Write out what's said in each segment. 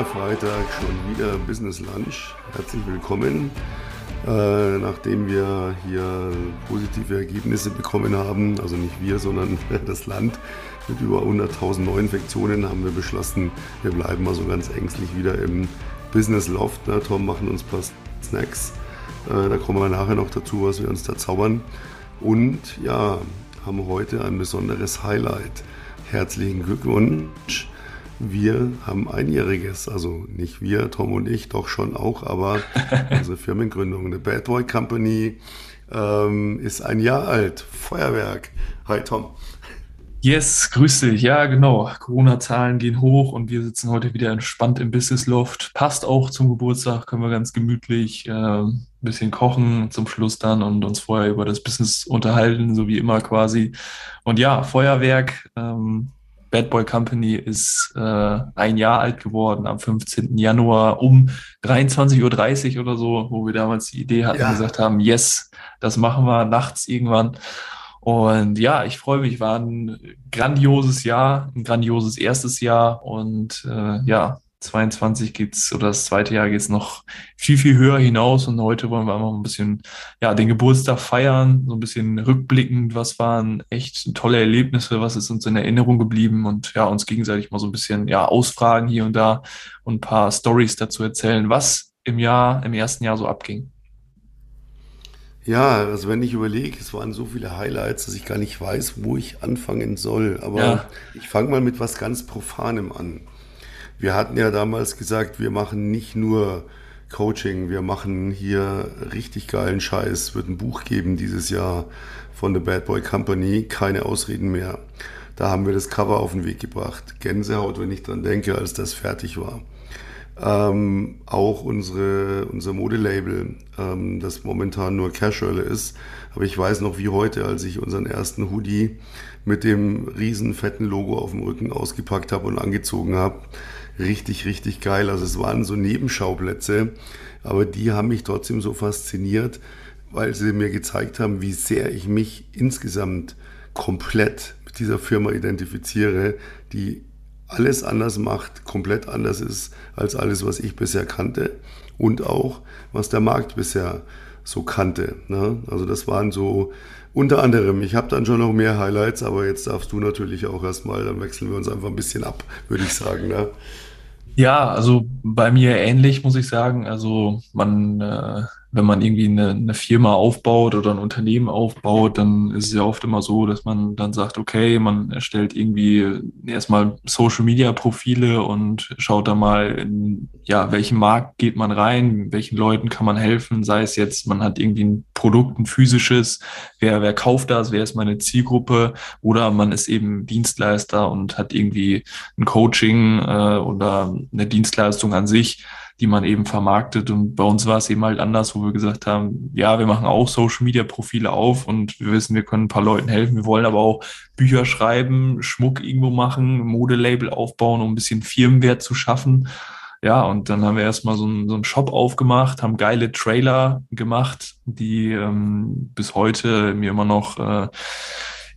wieder Freitag, schon wieder Business Lunch. Herzlich willkommen. Äh, nachdem wir hier positive Ergebnisse bekommen haben, also nicht wir, sondern das Land mit über 100.000 Neuinfektionen, haben wir beschlossen, wir bleiben mal so ganz ängstlich wieder im Business Loft. Ne? Tom, machen uns ein paar Snacks. Äh, da kommen wir nachher noch dazu, was wir uns da zaubern. Und ja, haben heute ein besonderes Highlight. Herzlichen Glückwunsch wir haben einjähriges, also nicht wir, Tom und ich, doch schon auch, aber unsere Firmengründung, eine Bad Boy Company, ähm, ist ein Jahr alt. Feuerwerk. Hi Tom. Yes, grüß dich. Ja, genau. Corona-Zahlen gehen hoch und wir sitzen heute wieder entspannt im Business Loft. Passt auch zum Geburtstag, können wir ganz gemütlich äh, ein bisschen kochen zum Schluss dann und uns vorher über das Business unterhalten, so wie immer quasi. Und ja, Feuerwerk. Ähm, Bad Boy Company ist äh, ein Jahr alt geworden am 15. Januar um 23.30 Uhr oder so, wo wir damals die Idee hatten, ja. gesagt haben, yes, das machen wir nachts irgendwann. Und ja, ich freue mich, war ein grandioses Jahr, ein grandioses erstes Jahr und äh, ja, 22 geht's oder das zweite Jahr geht's noch viel, viel höher hinaus und heute wollen wir einfach ein bisschen, ja, den Geburtstag feiern, so ein bisschen rückblickend, was waren echt tolle Erlebnisse, was ist uns in Erinnerung geblieben und ja, uns gegenseitig mal so ein bisschen, ja, ausfragen hier und da und ein paar Stories dazu erzählen, was im Jahr, im ersten Jahr so abging. Ja, also wenn ich überlege, es waren so viele Highlights, dass ich gar nicht weiß, wo ich anfangen soll. Aber ja. ich fange mal mit was ganz Profanem an. Wir hatten ja damals gesagt, wir machen nicht nur Coaching, wir machen hier richtig geilen Scheiß. Wird ein Buch geben dieses Jahr von The Bad Boy Company, keine Ausreden mehr. Da haben wir das Cover auf den Weg gebracht. Gänsehaut, wenn ich dran denke, als das fertig war. Ähm, auch unsere, unser Modelabel, ähm, das momentan nur Casual ist. Aber ich weiß noch wie heute, als ich unseren ersten Hoodie mit dem riesen fetten Logo auf dem Rücken ausgepackt habe und angezogen habe richtig, richtig geil. Also es waren so Nebenschauplätze, aber die haben mich trotzdem so fasziniert, weil sie mir gezeigt haben, wie sehr ich mich insgesamt komplett mit dieser Firma identifiziere, die alles anders macht, komplett anders ist als alles, was ich bisher kannte und auch, was der Markt bisher so kannte. Ne? Also das waren so unter anderem, ich habe dann schon noch mehr Highlights, aber jetzt darfst du natürlich auch erstmal, dann wechseln wir uns einfach ein bisschen ab, würde ich sagen. Ne? Ja, also bei mir ähnlich, muss ich sagen. Also man äh, wenn man irgendwie eine, eine Firma aufbaut oder ein Unternehmen aufbaut, dann ist es ja oft immer so, dass man dann sagt, okay, man erstellt irgendwie erstmal Social Media Profile und schaut da mal, in, ja, welchen Markt geht man rein, welchen Leuten kann man helfen, sei es jetzt, man hat irgendwie ein Produkt, ein physisches, wer, wer kauft das, wer ist meine Zielgruppe oder man ist eben Dienstleister und hat irgendwie ein Coaching äh, oder eine Dienstleistung an sich die man eben vermarktet. Und bei uns war es eben halt anders, wo wir gesagt haben, ja, wir machen auch Social Media Profile auf und wir wissen, wir können ein paar Leuten helfen. Wir wollen aber auch Bücher schreiben, Schmuck irgendwo machen, Modelabel aufbauen, um ein bisschen Firmenwert zu schaffen. Ja, und dann haben wir erstmal so einen, so einen Shop aufgemacht, haben geile Trailer gemacht, die ähm, bis heute mir immer noch äh,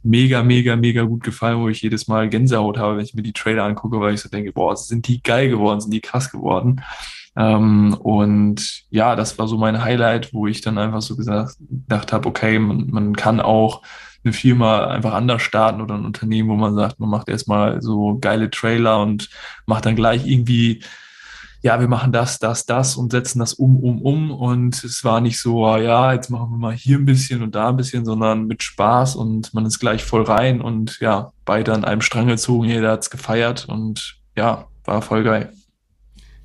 mega, mega, mega gut gefallen, wo ich jedes Mal Gänsehaut habe, wenn ich mir die Trailer angucke, weil ich so denke, boah, sind die geil geworden, sind die krass geworden. Ähm, und ja, das war so mein Highlight, wo ich dann einfach so gesagt, gedacht habe, okay, man, man kann auch eine Firma einfach anders starten oder ein Unternehmen, wo man sagt, man macht erstmal so geile Trailer und macht dann gleich irgendwie, ja, wir machen das, das, das und setzen das um, um, um. Und es war nicht so, ah, ja, jetzt machen wir mal hier ein bisschen und da ein bisschen, sondern mit Spaß und man ist gleich voll rein und ja, beide an einem Strang gezogen, jeder hat's gefeiert und ja, war voll geil.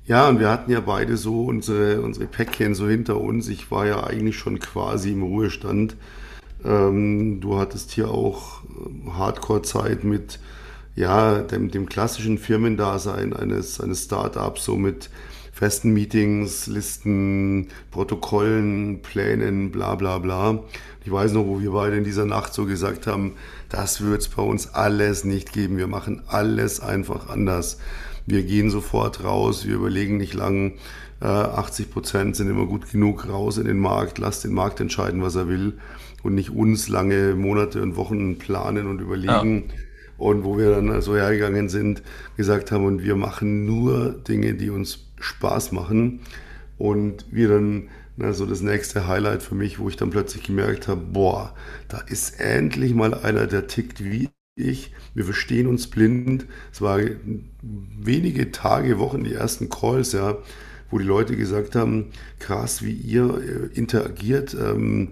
Ja, und wir hatten ja beide so unsere, unsere Päckchen so hinter uns. Ich war ja eigentlich schon quasi im Ruhestand. Ähm, du hattest hier auch ähm, Hardcore-Zeit mit ja, dem, dem klassischen Firmendasein eines, eines Startups, so mit festen Meetings, Listen, Protokollen, Plänen, bla bla bla. Ich weiß noch, wo wir beide in dieser Nacht so gesagt haben, das wird es bei uns alles nicht geben. Wir machen alles einfach anders. Wir gehen sofort raus, wir überlegen nicht lang. 80 äh, Prozent sind immer gut genug raus in den Markt. Lass den Markt entscheiden, was er will und nicht uns lange Monate und Wochen planen und überlegen. Und wo wir dann so hergegangen sind, gesagt haben, und wir machen nur Dinge, die uns Spaß machen. Und wir dann, na, so das nächste Highlight für mich, wo ich dann plötzlich gemerkt habe, boah, da ist endlich mal einer, der tickt wie ich. Wir verstehen uns blind. Es war wenige Tage, Wochen, die ersten Calls, ja, wo die Leute gesagt haben, krass, wie ihr äh, interagiert. Ähm,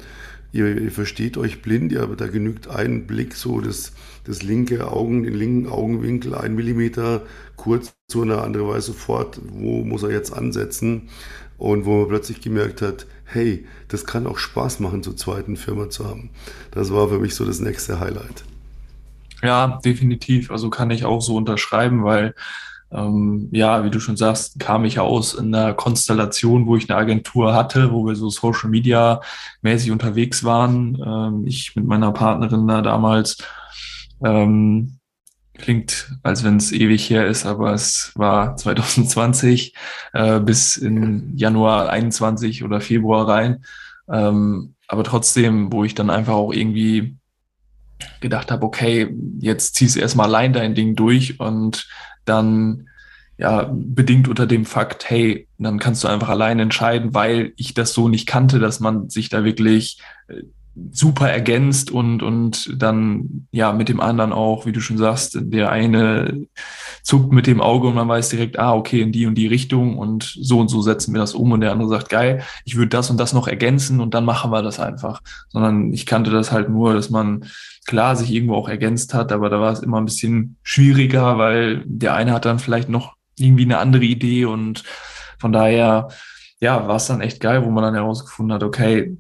ihr, ihr, versteht euch blind, aber da genügt ein Blick, so das, das linke Augen, den linken Augenwinkel, ein Millimeter kurz zu einer anderen weiß sofort, wo muss er jetzt ansetzen. Und wo man plötzlich gemerkt hat, hey, das kann auch Spaß machen, zur zweiten Firma zu haben. Das war für mich so das nächste Highlight. Ja, definitiv. Also kann ich auch so unterschreiben, weil ähm, ja, wie du schon sagst, kam ich aus in einer Konstellation, wo ich eine Agentur hatte, wo wir so Social Media mäßig unterwegs waren. Ähm, ich mit meiner Partnerin da damals. Ähm, klingt, als wenn es ewig her ist, aber es war 2020 äh, bis in Januar 21 oder Februar rein. Ähm, aber trotzdem, wo ich dann einfach auch irgendwie gedacht habe, okay, jetzt ziehst du erstmal allein dein Ding durch und dann ja, bedingt unter dem Fakt, hey, dann kannst du einfach allein entscheiden, weil ich das so nicht kannte, dass man sich da wirklich äh, super ergänzt und, und dann ja mit dem anderen auch, wie du schon sagst, der eine zuckt mit dem Auge und man weiß direkt, ah, okay, in die und die Richtung und so und so setzen wir das um und der andere sagt, geil, ich würde das und das noch ergänzen und dann machen wir das einfach. Sondern ich kannte das halt nur, dass man klar sich irgendwo auch ergänzt hat, aber da war es immer ein bisschen schwieriger, weil der eine hat dann vielleicht noch irgendwie eine andere Idee und von daher ja, war es dann echt geil, wo man dann herausgefunden hat, okay,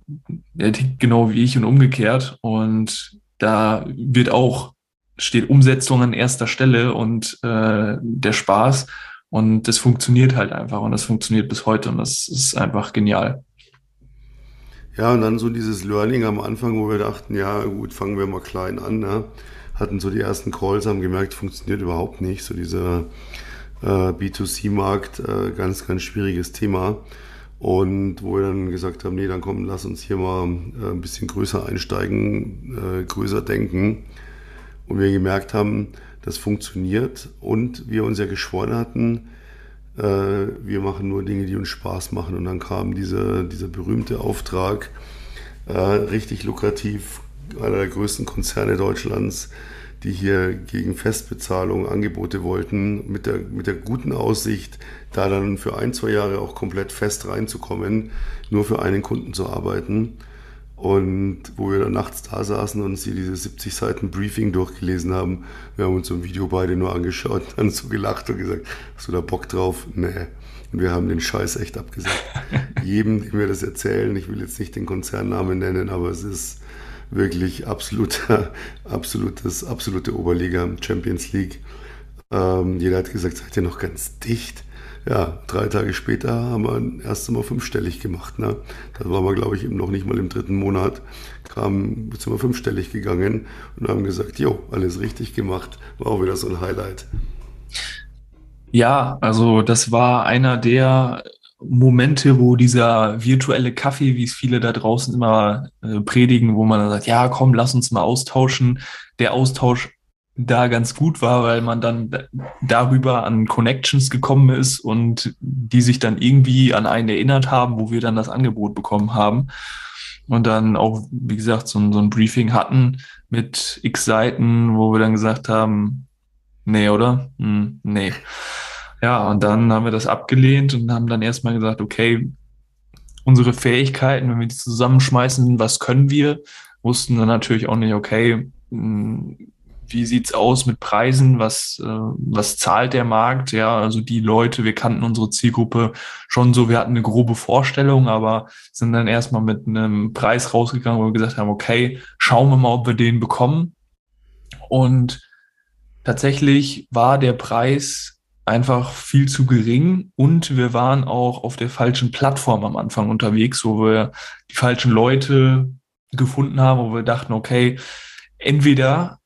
er tickt genau wie ich und umgekehrt. Und da wird auch, steht Umsetzung an erster Stelle und äh, der Spaß. Und das funktioniert halt einfach und das funktioniert bis heute und das ist einfach genial. Ja, und dann so dieses Learning am Anfang, wo wir dachten, ja gut, fangen wir mal klein an. Ne? Hatten so die ersten Calls, haben gemerkt, funktioniert überhaupt nicht. So dieser äh, B2C-Markt, äh, ganz, ganz schwieriges Thema. Und wo wir dann gesagt haben, nee, dann komm, lass uns hier mal äh, ein bisschen größer einsteigen, äh, größer denken. Und wir gemerkt haben, das funktioniert. Und wir uns ja geschworen hatten, äh, wir machen nur Dinge, die uns Spaß machen. Und dann kam dieser, dieser berühmte Auftrag, äh, richtig lukrativ, einer der größten Konzerne Deutschlands, die hier gegen Festbezahlung Angebote wollten, mit der, mit der guten Aussicht, da dann für ein, zwei Jahre auch komplett fest reinzukommen, nur für einen Kunden zu arbeiten. Und wo wir dann nachts da saßen und sie diese 70 Seiten Briefing durchgelesen haben, wir haben uns so ein Video beide nur angeschaut, dann so gelacht und gesagt, hast du da Bock drauf? Nee. Und wir haben den Scheiß echt abgesagt. Jedem, dem wir das erzählen, ich will jetzt nicht den Konzernnamen nennen, aber es ist wirklich absoluter, absolutes, absolute Oberliga, Champions League. Ähm, jeder hat gesagt, seid ihr noch ganz dicht? Ja, drei Tage später haben wir erst einmal fünfstellig gemacht. Ne? Da waren wir, glaube ich, noch nicht mal im dritten Monat. Kam, sind wir fünfstellig gegangen und haben gesagt, jo, alles richtig gemacht. War auch wieder so ein Highlight. Ja, also das war einer der Momente, wo dieser virtuelle Kaffee, wie es viele da draußen immer äh, predigen, wo man dann sagt, ja, komm, lass uns mal austauschen, der Austausch da ganz gut war, weil man dann darüber an Connections gekommen ist und die sich dann irgendwie an einen erinnert haben, wo wir dann das Angebot bekommen haben. Und dann auch, wie gesagt, so, so ein Briefing hatten mit x Seiten, wo wir dann gesagt haben, nee, oder? Hm, nee. Ja, und dann haben wir das abgelehnt und haben dann erstmal gesagt, okay, unsere Fähigkeiten, wenn wir die zusammenschmeißen, was können wir? Wussten dann natürlich auch nicht, okay, hm, wie sieht's aus mit Preisen? Was, äh, was zahlt der Markt? Ja, also die Leute, wir kannten unsere Zielgruppe schon so, wir hatten eine grobe Vorstellung, aber sind dann erstmal mit einem Preis rausgegangen, wo wir gesagt haben, okay, schauen wir mal, ob wir den bekommen. Und tatsächlich war der Preis einfach viel zu gering und wir waren auch auf der falschen Plattform am Anfang unterwegs, wo wir die falschen Leute gefunden haben, wo wir dachten, okay, entweder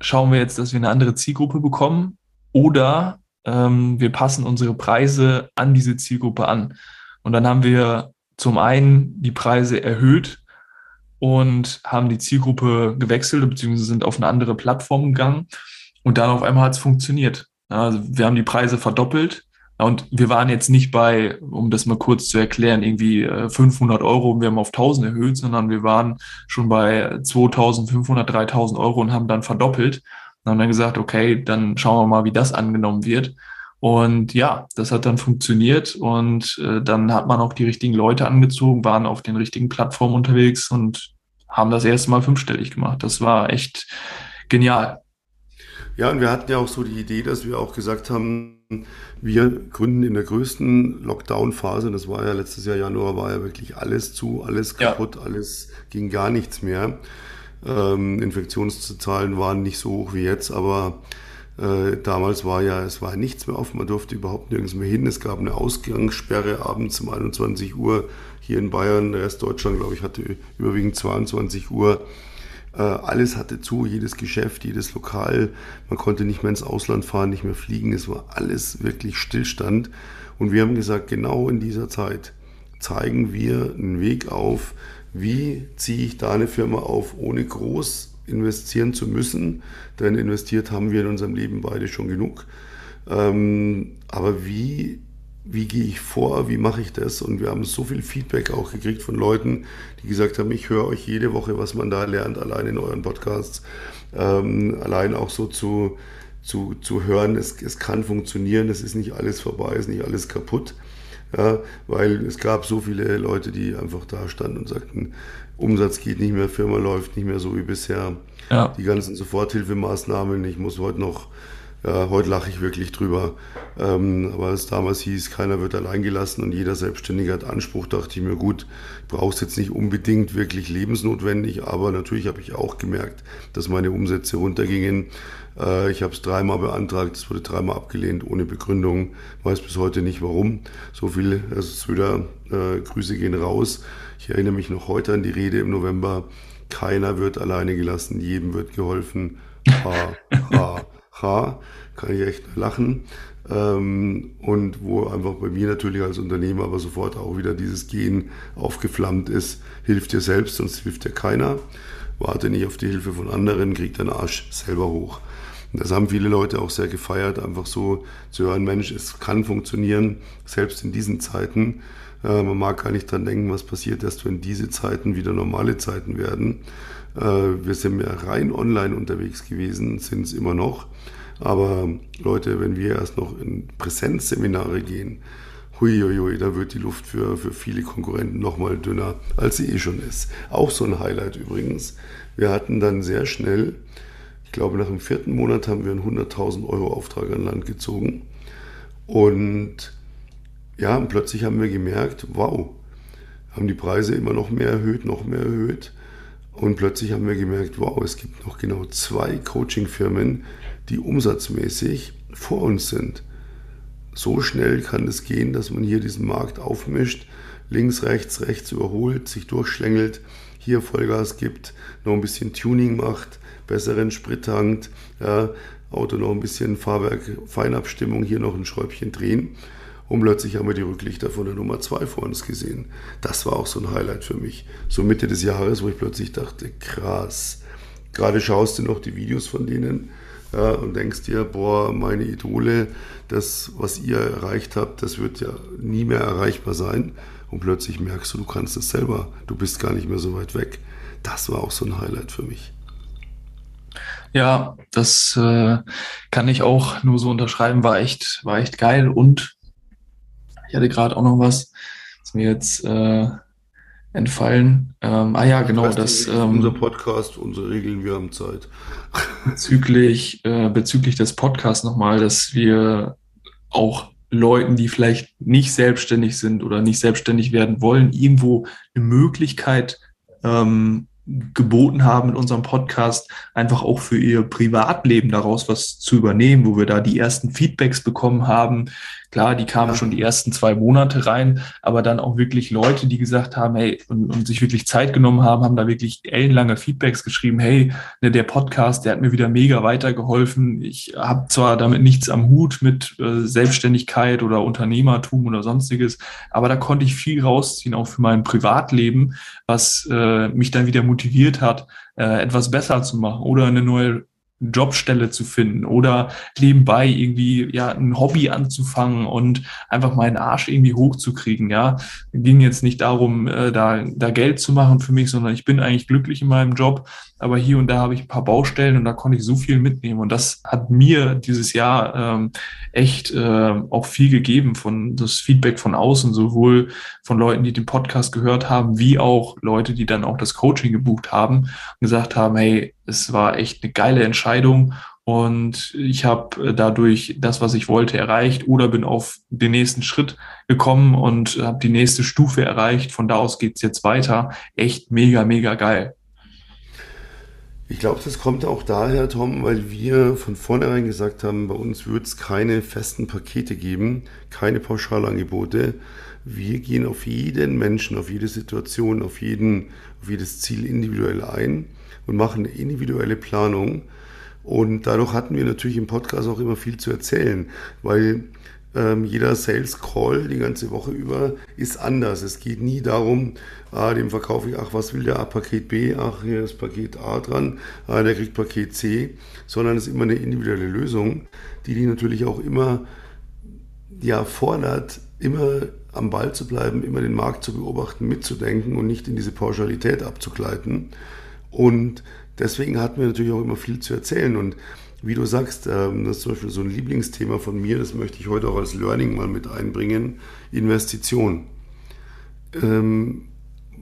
schauen wir jetzt, dass wir eine andere Zielgruppe bekommen oder ähm, wir passen unsere Preise an diese Zielgruppe an. Und dann haben wir zum einen die Preise erhöht und haben die Zielgruppe gewechselt, beziehungsweise sind auf eine andere Plattform gegangen. Und dann auf einmal hat es funktioniert. Also wir haben die Preise verdoppelt. Und wir waren jetzt nicht bei, um das mal kurz zu erklären, irgendwie 500 äh, Euro und wir haben auf 1000 erhöht, sondern wir waren schon bei 2500, 3000 Euro und haben dann verdoppelt. Und haben dann gesagt, okay, dann schauen wir mal, wie das angenommen wird. Und ja, das hat dann funktioniert und äh, dann hat man auch die richtigen Leute angezogen, waren auf den richtigen Plattformen unterwegs und haben das erste Mal fünfstellig gemacht. Das war echt genial. Ja, und wir hatten ja auch so die Idee, dass wir auch gesagt haben, wir gründen in der größten Lockdown-Phase, das war ja letztes Jahr Januar, war ja wirklich alles zu, alles kaputt, ja. alles ging gar nichts mehr. Ähm, Infektionszahlen waren nicht so hoch wie jetzt, aber äh, damals war ja, es war nichts mehr offen, man durfte überhaupt nirgends mehr hin. Es gab eine Ausgangssperre abends um 21 Uhr hier in Bayern. Der Rest Deutschland, glaube ich, hatte überwiegend 22 Uhr. Äh, alles hatte zu, jedes Geschäft, jedes Lokal. Man konnte nicht mehr ins Ausland fahren, nicht mehr fliegen. Es war alles wirklich Stillstand. Und wir haben gesagt, genau in dieser Zeit zeigen wir einen Weg auf, wie ziehe ich da eine Firma auf, ohne groß investieren zu müssen, denn investiert haben wir in unserem Leben beide schon genug. Ähm, aber wie, wie gehe ich vor, wie mache ich das? Und wir haben so viel Feedback auch gekriegt von Leuten, die gesagt haben, ich höre euch jede Woche, was man da lernt, allein in euren Podcasts, ähm, allein auch so zu, zu, zu hören, es, es kann funktionieren, es ist nicht alles vorbei, es ist nicht alles kaputt. Ja, weil es gab so viele Leute, die einfach da standen und sagten, Umsatz geht nicht mehr, Firma läuft nicht mehr so wie bisher. Ja. Die ganzen Soforthilfemaßnahmen, ich muss heute noch, ja, heute lache ich wirklich drüber. Ähm, aber es damals hieß, keiner wird allein gelassen und jeder Selbstständige hat Anspruch, dachte ich mir, gut, brauchst jetzt nicht unbedingt wirklich lebensnotwendig, aber natürlich habe ich auch gemerkt, dass meine Umsätze runtergingen. Äh, ich habe es dreimal beantragt, es wurde dreimal abgelehnt, ohne Begründung. Weiß bis heute nicht warum. So viel, es ist wieder, äh, Grüße gehen raus. Ich erinnere mich noch heute an die Rede im November. Keiner wird alleine gelassen, jedem wird geholfen. Ha, ha, ha. Kann ich echt lachen. Ähm, und wo einfach bei mir natürlich als Unternehmer aber sofort auch wieder dieses Gen aufgeflammt ist, hilft dir selbst, sonst hilft dir keiner. Warte nicht auf die Hilfe von anderen, krieg deinen Arsch selber hoch. Und das haben viele Leute auch sehr gefeiert, einfach so zu hören, Mensch, es kann funktionieren, selbst in diesen Zeiten. Äh, man mag gar nicht dran denken, was passiert erst, wenn diese Zeiten wieder normale Zeiten werden. Äh, wir sind ja rein online unterwegs gewesen, sind es immer noch. Aber Leute, wenn wir erst noch in Präsenzseminare gehen, huiuiui, da wird die Luft für, für viele Konkurrenten nochmal dünner, als sie eh schon ist. Auch so ein Highlight übrigens. Wir hatten dann sehr schnell, ich glaube nach dem vierten Monat haben wir einen 100.000 Euro Auftrag an Land gezogen. Und ja, und plötzlich haben wir gemerkt, wow, haben die Preise immer noch mehr erhöht, noch mehr erhöht. Und plötzlich haben wir gemerkt, wow, es gibt noch genau zwei Coaching-Firmen, die umsatzmäßig vor uns sind. So schnell kann es gehen, dass man hier diesen Markt aufmischt, links, rechts, rechts überholt, sich durchschlängelt, hier Vollgas gibt, noch ein bisschen Tuning macht, besseren Sprit tankt, ja, Auto noch ein bisschen Fahrwerk, Feinabstimmung, hier noch ein Schräubchen drehen und plötzlich haben wir die Rücklichter von der Nummer 2 vor uns gesehen. Das war auch so ein Highlight für mich. So Mitte des Jahres, wo ich plötzlich dachte, krass. Gerade schaust du noch die Videos von denen ja, und denkst dir, boah, meine Idole, das, was ihr erreicht habt, das wird ja nie mehr erreichbar sein. Und plötzlich merkst du, du kannst es selber. Du bist gar nicht mehr so weit weg. Das war auch so ein Highlight für mich. Ja, das äh, kann ich auch nur so unterschreiben. War echt, war echt geil und ich hatte gerade auch noch was, ist mir jetzt äh, entfallen. Ähm, ah ja, genau, das. Ähm, unser Podcast, unsere Regeln, wir haben Zeit. Bezüglich, äh, bezüglich des Podcasts nochmal, dass wir auch Leuten, die vielleicht nicht selbstständig sind oder nicht selbstständig werden wollen, irgendwo eine Möglichkeit ähm, geboten haben in unserem Podcast, einfach auch für ihr Privatleben daraus was zu übernehmen, wo wir da die ersten Feedbacks bekommen haben, Klar, die kamen ja. schon die ersten zwei Monate rein, aber dann auch wirklich Leute, die gesagt haben, hey, und, und sich wirklich Zeit genommen haben, haben da wirklich ellenlange Feedbacks geschrieben, hey, ne, der Podcast, der hat mir wieder mega weitergeholfen. Ich habe zwar damit nichts am Hut mit äh, Selbstständigkeit oder Unternehmertum oder sonstiges, aber da konnte ich viel rausziehen, auch für mein Privatleben, was äh, mich dann wieder motiviert hat, äh, etwas besser zu machen oder eine neue Jobstelle zu finden oder nebenbei irgendwie ja ein Hobby anzufangen und einfach meinen Arsch irgendwie hochzukriegen. Ja, ging jetzt nicht darum, äh, da da Geld zu machen für mich, sondern ich bin eigentlich glücklich in meinem Job. Aber hier und da habe ich ein paar Baustellen und da konnte ich so viel mitnehmen und das hat mir dieses Jahr ähm, echt äh, auch viel gegeben von das Feedback von außen, sowohl von Leuten, die den Podcast gehört haben, wie auch Leute, die dann auch das Coaching gebucht haben und gesagt haben, hey es war echt eine geile Entscheidung und ich habe äh, dadurch das, was ich wollte, erreicht oder bin auf den nächsten Schritt gekommen und habe die nächste Stufe erreicht. Von da aus geht's jetzt weiter. Echt mega, mega geil. Ich glaube, das kommt auch daher, Tom, weil wir von vornherein gesagt haben, bei uns wird es keine festen Pakete geben, keine Pauschalangebote. Wir gehen auf jeden Menschen, auf jede Situation, auf, jeden, auf jedes Ziel individuell ein und machen eine individuelle Planung. Und dadurch hatten wir natürlich im Podcast auch immer viel zu erzählen, weil ähm, jeder Sales Call die ganze Woche über ist anders. Es geht nie darum, ah, dem verkaufe ich, ach, was will der, ah, Paket B, ach, hier ist Paket A dran, ah, der kriegt Paket C, sondern es ist immer eine individuelle Lösung, die die natürlich auch immer ja, fordert, immer am Ball zu bleiben, immer den Markt zu beobachten, mitzudenken und nicht in diese Pauschalität abzugleiten. Und deswegen hatten wir natürlich auch immer viel zu erzählen. Und wie du sagst, ähm, das ist zum Beispiel so ein Lieblingsthema von mir, das möchte ich heute auch als Learning mal mit einbringen, Investition. Ähm,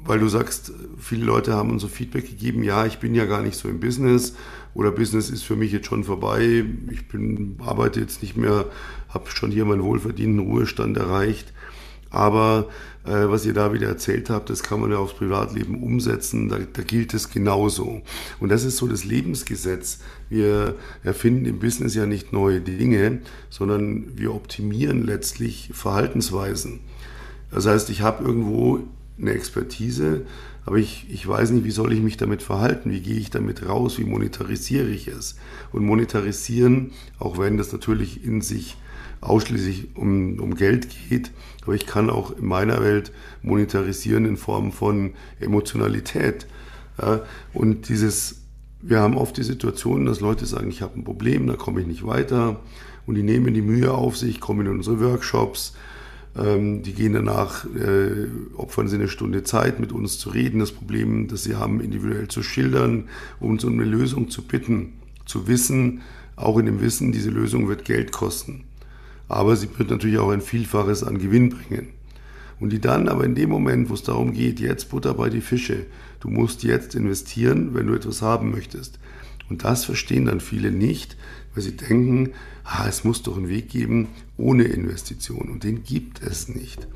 weil du sagst, viele Leute haben uns so Feedback gegeben, ja, ich bin ja gar nicht so im Business oder Business ist für mich jetzt schon vorbei, ich bin, arbeite jetzt nicht mehr, habe schon hier meinen wohlverdienten Ruhestand erreicht. Aber äh, was ihr da wieder erzählt habt, das kann man ja aufs Privatleben umsetzen, da, da gilt es genauso. Und das ist so das Lebensgesetz. Wir erfinden im Business ja nicht neue Dinge, sondern wir optimieren letztlich Verhaltensweisen. Das heißt, ich habe irgendwo eine Expertise, aber ich, ich weiß nicht, wie soll ich mich damit verhalten, wie gehe ich damit raus, wie monetarisiere ich es. Und monetarisieren, auch wenn das natürlich in sich ausschließlich um, um Geld geht, aber ich kann auch in meiner Welt monetarisieren in Form von Emotionalität. Ja, und dieses, wir haben oft die Situation, dass Leute sagen, ich habe ein Problem, da komme ich nicht weiter. Und die nehmen die Mühe auf sich, kommen in unsere Workshops, ähm, die gehen danach, äh, opfern sie eine Stunde Zeit, mit uns zu reden, das Problem, das sie haben, individuell zu schildern, uns um eine Lösung zu bitten, zu wissen, auch in dem Wissen, diese Lösung wird Geld kosten aber sie wird natürlich auch ein Vielfaches an Gewinn bringen. Und die dann aber in dem Moment, wo es darum geht, jetzt Butter bei die Fische, du musst jetzt investieren, wenn du etwas haben möchtest. Und das verstehen dann viele nicht, weil sie denken, ah, es muss doch einen Weg geben ohne Investition. Und den gibt es nicht.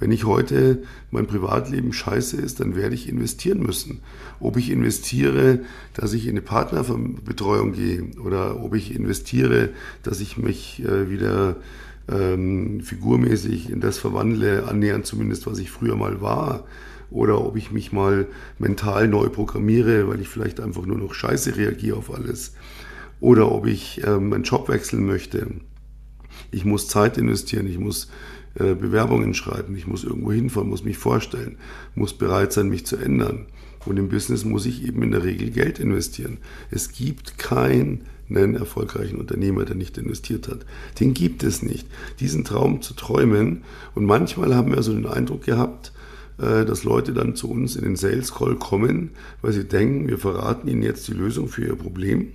Wenn ich heute mein Privatleben scheiße ist, dann werde ich investieren müssen. Ob ich investiere, dass ich in eine Partnerbetreuung gehe oder ob ich investiere, dass ich mich äh, wieder ähm, figurmäßig in das verwandle, annähernd zumindest, was ich früher mal war. Oder ob ich mich mal mental neu programmiere, weil ich vielleicht einfach nur noch scheiße reagiere auf alles. Oder ob ich ähm, meinen Job wechseln möchte. Ich muss Zeit investieren, ich muss äh, Bewerbungen schreiben, ich muss irgendwo hinfahren, muss mich vorstellen, muss bereit sein, mich zu ändern. Und im Business muss ich eben in der Regel Geld investieren. Es gibt keinen erfolgreichen Unternehmer, der nicht investiert hat. Den gibt es nicht. Diesen Traum zu träumen. Und manchmal haben wir so den Eindruck gehabt, äh, dass Leute dann zu uns in den Sales Call kommen, weil sie denken, wir verraten ihnen jetzt die Lösung für ihr Problem.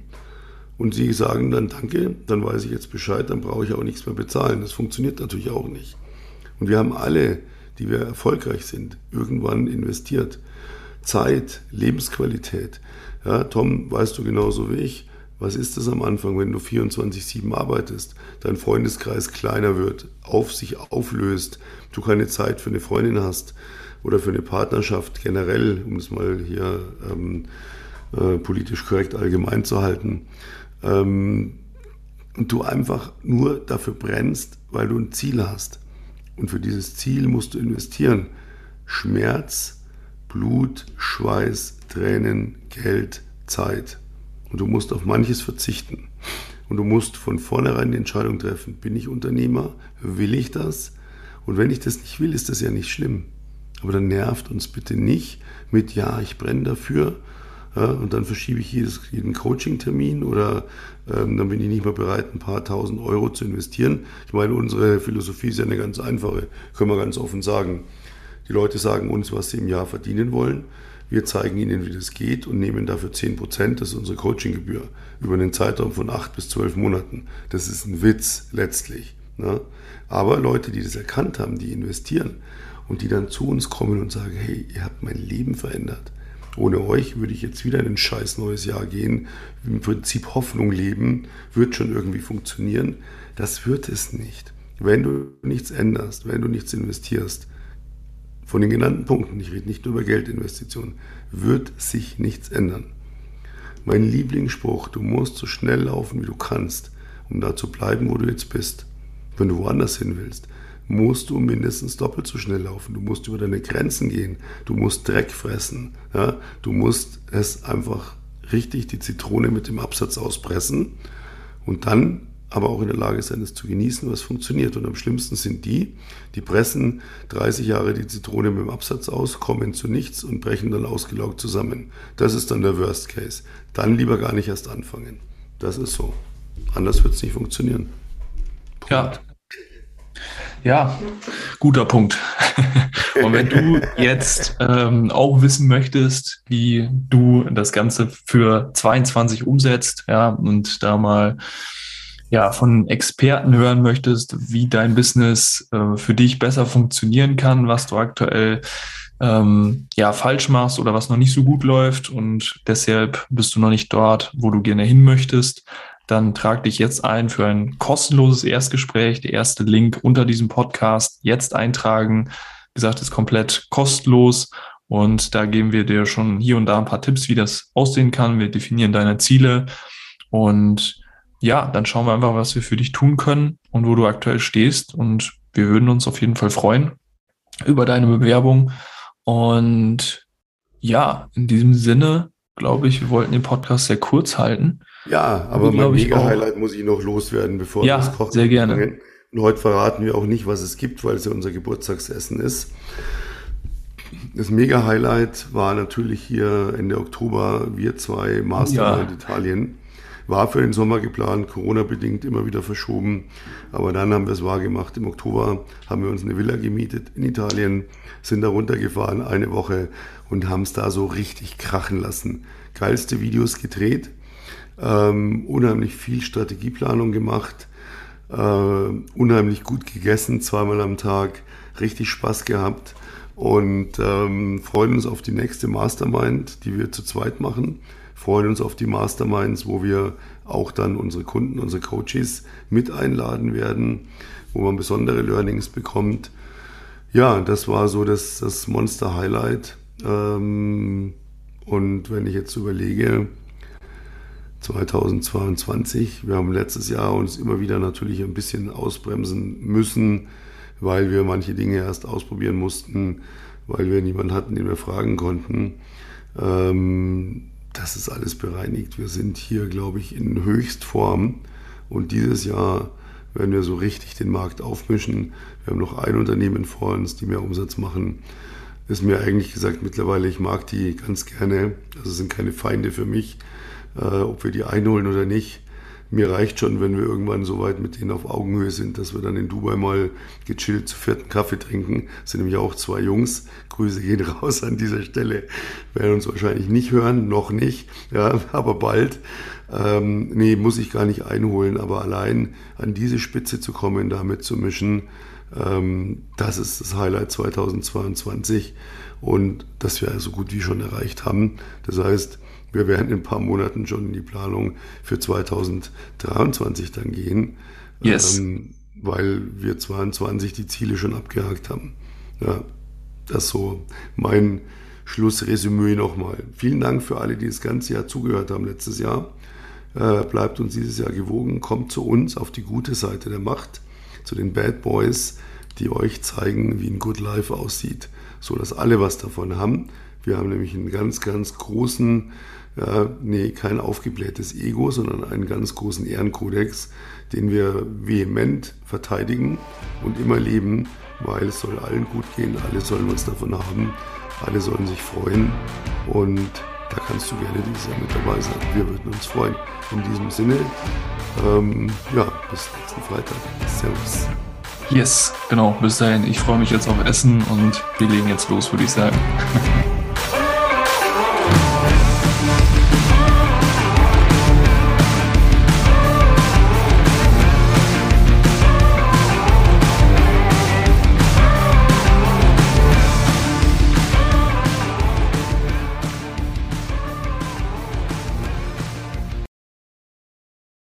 Und sie sagen dann, danke, dann weiß ich jetzt Bescheid, dann brauche ich auch nichts mehr bezahlen. Das funktioniert natürlich auch nicht. Und wir haben alle, die wir erfolgreich sind, irgendwann investiert. Zeit, Lebensqualität. Ja, Tom, weißt du genauso wie ich, was ist das am Anfang, wenn du 24-7 arbeitest, dein Freundeskreis kleiner wird, auf sich auflöst, du keine Zeit für eine Freundin hast oder für eine Partnerschaft generell, um es mal hier ähm, äh, politisch korrekt allgemein zu halten. Ähm, und du einfach nur dafür brennst, weil du ein Ziel hast. Und für dieses Ziel musst du investieren. Schmerz, Blut, Schweiß, Tränen, Geld, Zeit. Und du musst auf manches verzichten. Und du musst von vornherein die Entscheidung treffen, bin ich Unternehmer? Will ich das? Und wenn ich das nicht will, ist das ja nicht schlimm. Aber dann nervt uns bitte nicht mit, ja, ich brenne dafür. Ja, und dann verschiebe ich jedes, jeden Coaching-Termin oder ähm, dann bin ich nicht mehr bereit, ein paar tausend Euro zu investieren. Ich meine, unsere Philosophie ist ja eine ganz einfache, können wir ganz offen sagen. Die Leute sagen uns, was sie im Jahr verdienen wollen. Wir zeigen ihnen, wie das geht und nehmen dafür 10 Prozent, das ist unsere Coachinggebühr, über einen Zeitraum von acht bis zwölf Monaten. Das ist ein Witz letztlich. Ne? Aber Leute, die das erkannt haben, die investieren und die dann zu uns kommen und sagen, hey, ihr habt mein Leben verändert. Ohne euch würde ich jetzt wieder in ein scheiß neues Jahr gehen, im Prinzip Hoffnung leben, wird schon irgendwie funktionieren. Das wird es nicht. Wenn du nichts änderst, wenn du nichts investierst, von den genannten Punkten, ich rede nicht nur über Geldinvestitionen, wird sich nichts ändern. Mein Lieblingsspruch, du musst so schnell laufen, wie du kannst, um da zu bleiben, wo du jetzt bist. Wenn du woanders hin willst, musst du mindestens doppelt so schnell laufen. Du musst über deine Grenzen gehen. Du musst Dreck fressen. Ja? Du musst es einfach richtig die Zitrone mit dem Absatz auspressen und dann aber auch in der Lage sein, es zu genießen, was funktioniert. Und am schlimmsten sind die, die pressen 30 Jahre die Zitrone mit dem Absatz aus, kommen zu nichts und brechen dann ausgelaugt zusammen. Das ist dann der Worst Case. Dann lieber gar nicht erst anfangen. Das ist so. Anders wird es nicht funktionieren. Punkt. Ja. Ja, guter Punkt. Und wenn du jetzt ähm, auch wissen möchtest, wie du das Ganze für 22 umsetzt, ja, und da mal ja, von Experten hören möchtest, wie dein Business äh, für dich besser funktionieren kann, was du aktuell ähm, ja falsch machst oder was noch nicht so gut läuft und deshalb bist du noch nicht dort, wo du gerne hin möchtest, dann trag dich jetzt ein für ein kostenloses Erstgespräch. Der erste Link unter diesem Podcast jetzt eintragen. Wie gesagt, ist komplett kostenlos und da geben wir dir schon hier und da ein paar Tipps, wie das aussehen kann. Wir definieren deine Ziele und ja, dann schauen wir einfach, was wir für dich tun können und wo du aktuell stehst. Und wir würden uns auf jeden Fall freuen über deine Bewerbung. Und ja, in diesem Sinne, glaube ich, wir wollten den Podcast sehr kurz halten. Ja, aber mein Mega-Highlight muss ich noch loswerden, bevor ja, wir das Kochen sehr gerne. Anfangen. Und heute verraten wir auch nicht, was es gibt, weil es ja unser Geburtstagsessen ist. Das Mega-Highlight war natürlich hier Ende Oktober, wir zwei Mastermind ja. Italien. War für den Sommer geplant, Corona-bedingt immer wieder verschoben. Aber dann haben wir es wahrgemacht. Im Oktober haben wir uns eine Villa gemietet in Italien, sind da runtergefahren eine Woche und haben es da so richtig krachen lassen. Geilste Videos gedreht, ähm, unheimlich viel Strategieplanung gemacht, äh, unheimlich gut gegessen, zweimal am Tag, richtig Spaß gehabt und ähm, freuen uns auf die nächste Mastermind, die wir zu zweit machen freuen uns auf die Masterminds, wo wir auch dann unsere Kunden, unsere Coaches mit einladen werden, wo man besondere Learnings bekommt. Ja, das war so das, das Monster Highlight. Ähm, und wenn ich jetzt überlege, 2022, wir haben letztes Jahr uns immer wieder natürlich ein bisschen ausbremsen müssen, weil wir manche Dinge erst ausprobieren mussten, weil wir niemanden hatten, den wir fragen konnten. Ähm, das ist alles bereinigt. Wir sind hier, glaube ich, in Höchstform. Und dieses Jahr werden wir so richtig den Markt aufmischen. Wir haben noch ein Unternehmen vor uns, die mehr Umsatz machen. Ist mir eigentlich gesagt mittlerweile, ich mag die ganz gerne. Also sind keine Feinde für mich, äh, ob wir die einholen oder nicht mir reicht schon, wenn wir irgendwann so weit mit denen auf Augenhöhe sind, dass wir dann in Dubai mal gechillt zu vierten Kaffee trinken. Das sind nämlich auch zwei Jungs. Grüße gehen raus an dieser Stelle. Werden uns wahrscheinlich nicht hören, noch nicht, ja, aber bald. Ähm, nee, muss ich gar nicht einholen, aber allein an diese Spitze zu kommen, da mitzumischen, ähm, das ist das Highlight 2022 und das wir so gut wie schon erreicht haben. Das heißt, wir werden in ein paar Monaten schon in die Planung für 2023 dann gehen, yes. ähm, weil wir 22 die Ziele schon abgehakt haben. Ja, das ist so mein Schlussresümee nochmal. Vielen Dank für alle, die das ganze Jahr zugehört haben letztes Jahr. Äh, bleibt uns dieses Jahr gewogen, kommt zu uns auf die gute Seite der Macht, zu den Bad Boys, die euch zeigen, wie ein Good Life aussieht, so dass alle was davon haben. Wir haben nämlich einen ganz, ganz großen, äh, nee, kein aufgeblähtes Ego, sondern einen ganz großen Ehrenkodex, den wir vehement verteidigen und immer leben, weil es soll allen gut gehen, alle sollen was davon haben, alle sollen sich freuen und da kannst du gerne dieses Jahr mit dabei sein. Wir würden uns freuen. In diesem Sinne, ähm, ja, bis nächsten Freitag. Servus. Yes, genau, bis dahin. Ich freue mich jetzt auf Essen und wir legen jetzt los, würde ich sagen.